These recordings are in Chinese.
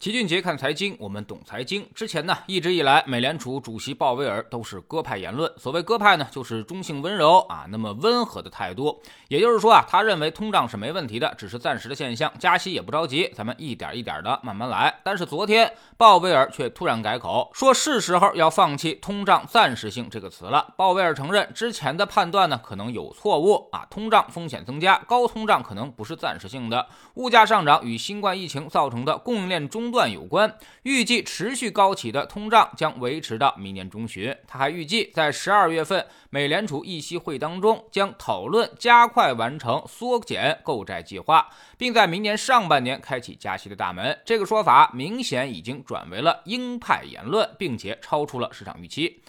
齐俊杰看财经，我们懂财经。之前呢，一直以来，美联储主席鲍威尔都是鸽派言论。所谓鸽派呢，就是中性温柔啊，那么温和的态度。也就是说啊，他认为通胀是没问题的，只是暂时的现象，加息也不着急，咱们一点一点的慢慢来。但是昨天，鲍威尔却突然改口，说是时候要放弃“通胀暂时性”这个词了。鲍威尔承认之前的判断呢可能有错误啊，通胀风险增加，高通胀可能不是暂时性的，物价上涨与新冠疫情造成的供应链中。断有关，预计持续高企的通胀将维持到明年中旬。他还预计在十二月份美联储议息会当中将讨论加快完成缩减购债计划，并在明年上半年开启加息的大门。这个说法明显已经转为了鹰派言论，并且超出了市场预期。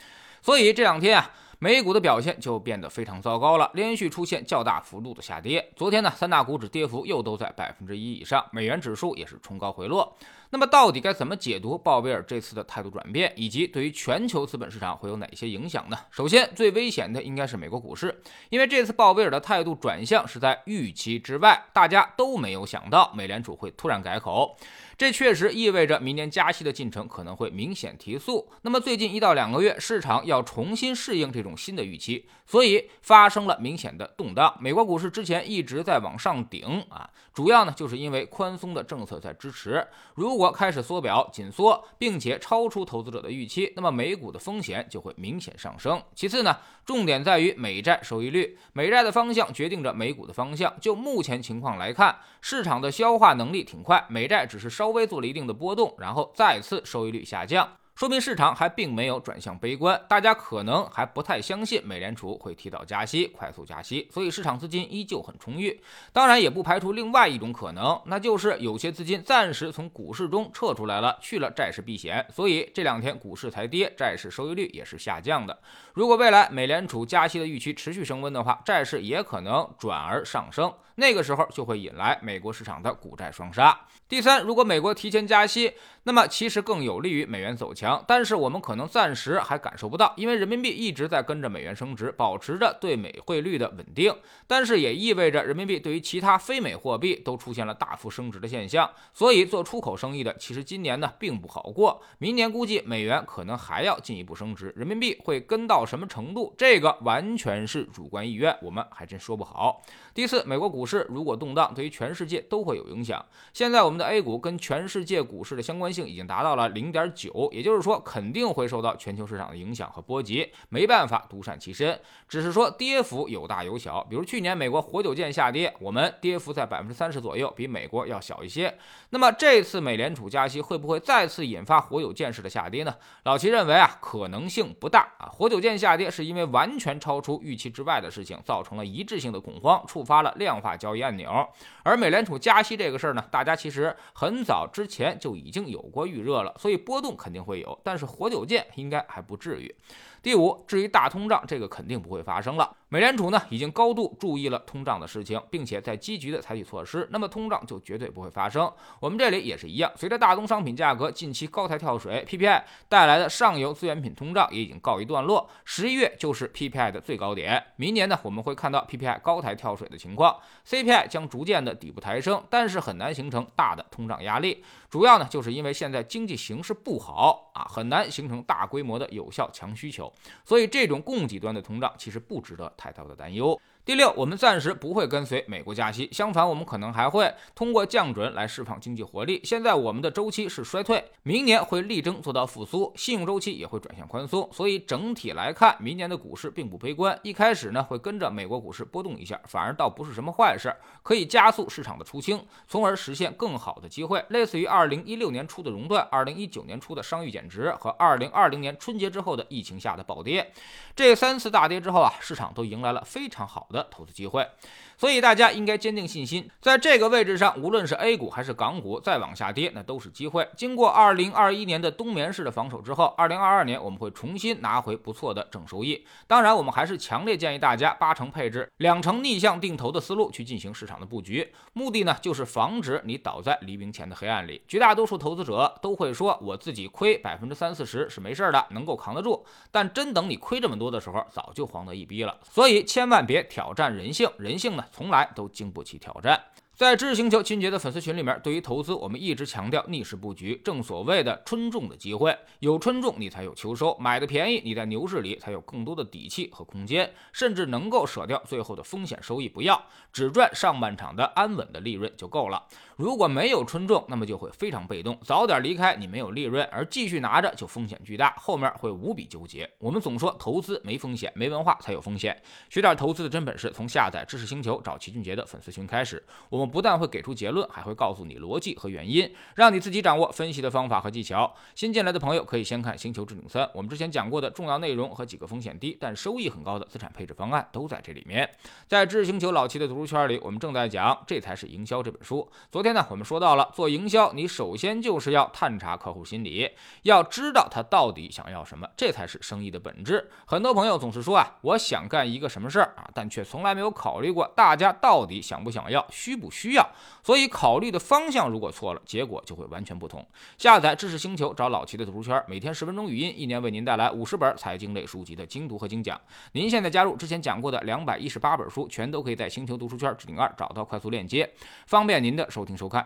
所以这两天啊。美股的表现就变得非常糟糕了，连续出现较大幅度的下跌。昨天呢，三大股指跌幅又都在百分之一以上，美元指数也是冲高回落。那么，到底该怎么解读鲍威尔这次的态度转变，以及对于全球资本市场会有哪些影响呢？首先，最危险的应该是美国股市，因为这次鲍威尔的态度转向是在预期之外，大家都没有想到美联储会突然改口。这确实意味着明年加息的进程可能会明显提速。那么最近一到两个月，市场要重新适应这种新的预期，所以发生了明显的动荡。美国股市之前一直在往上顶啊，主要呢就是因为宽松的政策在支持。如果开始缩表紧缩，并且超出投资者的预期，那么美股的风险就会明显上升。其次呢，重点在于美债收益率，美债的方向决定着美股的方向。就目前情况来看，市场的消化能力挺快，美债只是稍。稍微做了一定的波动，然后再次收益率下降。说明市场还并没有转向悲观，大家可能还不太相信美联储会提早加息、快速加息，所以市场资金依旧很充裕。当然，也不排除另外一种可能，那就是有些资金暂时从股市中撤出来了，去了债市避险，所以这两天股市才跌，债市收益率也是下降的。如果未来美联储加息的预期持续升温的话，债市也可能转而上升，那个时候就会引来美国市场的股债双杀。第三，如果美国提前加息，那么其实更有利于美元走强。但是我们可能暂时还感受不到，因为人民币一直在跟着美元升值，保持着对美汇率的稳定。但是也意味着人民币对于其他非美货币都出现了大幅升值的现象。所以做出口生意的其实今年呢并不好过，明年估计美元可能还要进一步升值，人民币会跟到什么程度？这个完全是主观意愿，我们还真说不好。第四，美国股市如果动荡，对于全世界都会有影响。现在我们的 A 股跟全世界股市的相关性已经达到了零点九，也就是说。说肯定会受到全球市场的影响和波及，没办法独善其身，只是说跌幅有大有小。比如去年美国活久见下跌，我们跌幅在百分之三十左右，比美国要小一些。那么这次美联储加息会不会再次引发活久见式的下跌呢？老齐认为啊，可能性不大啊。活久见下跌是因为完全超出预期之外的事情，造成了一致性的恐慌，触发了量化交易按钮。而美联储加息这个事儿呢，大家其实很早之前就已经有过预热了，所以波动肯定会有。但是活久见应该还不至于。第五，至于大通胀，这个肯定不会发生了。美联储呢已经高度注意了通胀的事情，并且在积极的采取措施，那么通胀就绝对不会发生。我们这里也是一样，随着大宗商品价格近期高台跳水，PPI 带来的上游资源品通胀也已经告一段落。十一月就是 PPI 的最高点，明年呢我们会看到 PPI 高台跳水的情况，CPI 将逐渐的底部抬升，但是很难形成大的通胀压力。主要呢就是因为现在经济形势不好啊，很难形成大规模的有效强需求。所以，这种供给端的通胀其实不值得太大的担忧。第六，我们暂时不会跟随美国加息，相反，我们可能还会通过降准来释放经济活力。现在我们的周期是衰退，明年会力争做到复苏，信用周期也会转向宽松。所以整体来看，明年的股市并不悲观。一开始呢，会跟着美国股市波动一下，反而倒不是什么坏事，可以加速市场的出清，从而实现更好的机会。类似于二零一六年初的熔断，二零一九年初的商誉减值和二零二零年春节之后的疫情下的暴跌，这三次大跌之后啊，市场都迎来了非常好的。投资机会。所以大家应该坚定信心，在这个位置上，无论是 A 股还是港股，再往下跌，那都是机会。经过2021年的冬眠式的防守之后，2022年我们会重新拿回不错的正收益。当然，我们还是强烈建议大家八成配置、两成逆向定投的思路去进行市场的布局，目的呢就是防止你倒在黎明前的黑暗里。绝大多数投资者都会说，我自己亏百分之三四十是没事的，能够扛得住。但真等你亏这么多的时候，早就慌得一逼了。所以千万别挑战人性，人性呢？从来都经不起挑战。在知识星球秦杰的粉丝群里面，对于投资，我们一直强调逆势布局，正所谓的春种的机会，有春种你才有秋收，买的便宜，你在牛市里才有更多的底气和空间，甚至能够舍掉最后的风险收益不要，只赚上半场的安稳的利润就够了。如果没有春种，那么就会非常被动，早点离开你没有利润，而继续拿着就风险巨大，后面会无比纠结。我们总说投资没风险，没文化才有风险，学点投资的真本事，从下载知识星球找齐俊杰的粉丝群开始。我们不但会给出结论，还会告诉你逻辑和原因，让你自己掌握分析的方法和技巧。新进来的朋友可以先看《星球置顶三》，我们之前讲过的重要内容和几个风险低但收益很高的资产配置方案都在这里面。在知识星球老齐的读书圈里，我们正在讲《这才是营销》这本书。昨天。呢，我们说到了做营销，你首先就是要探查客户心理，要知道他到底想要什么，这才是生意的本质。很多朋友总是说啊，我想干一个什么事儿啊，但却从来没有考虑过大家到底想不想要，需不需需要。所以考虑的方向如果错了，结果就会完全不同。下载知识星球，找老齐的读书圈，每天十分钟语音，一年为您带来五十本财经类书籍的精读和精讲。您现在加入之前讲过的两百一十八本书，全都可以在星球读书圈置顶二找到快速链接，方便您的收听。收看